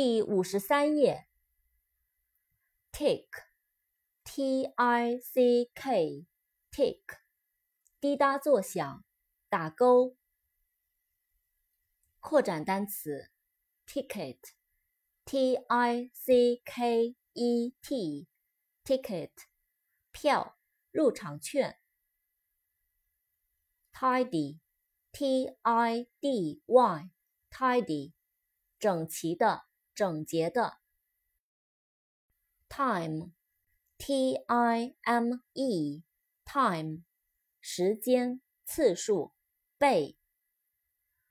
第五十三页。tick，t-i-c-k，tick，滴答作响，打勾。扩展单词，ticket，t-i-c-k-e-t，ticket，票，入场券。tidy，t-i-d-y，tidy，整齐的。整洁的。time，t-i-m-e，time，时间、次数、倍。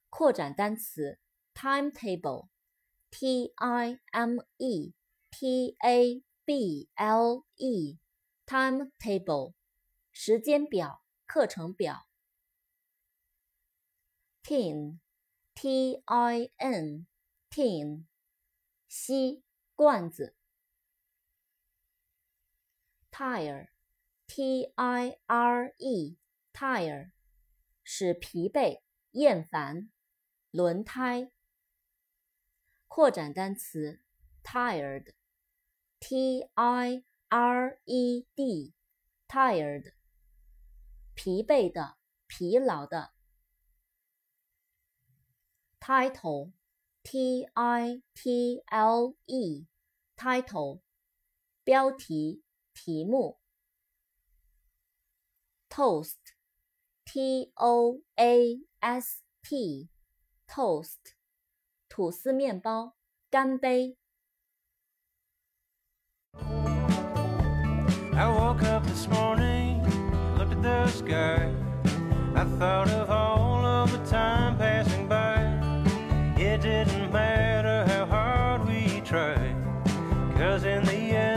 扩展单词，timetable，t-a-b-l-e，timetable，时间表、课程表。tin，t-i-n，tin。吸罐子，tire，t-i-r-e，tire，使疲惫、厌烦。轮胎。扩展单词，tired，t-i-r-e-d，tired，疲惫的、疲劳的。title。title，title，标题、题目。toast，t-o-a-s-t，toast，吐司面包。干杯。 it didn't matter how hard we tried, cause in the end.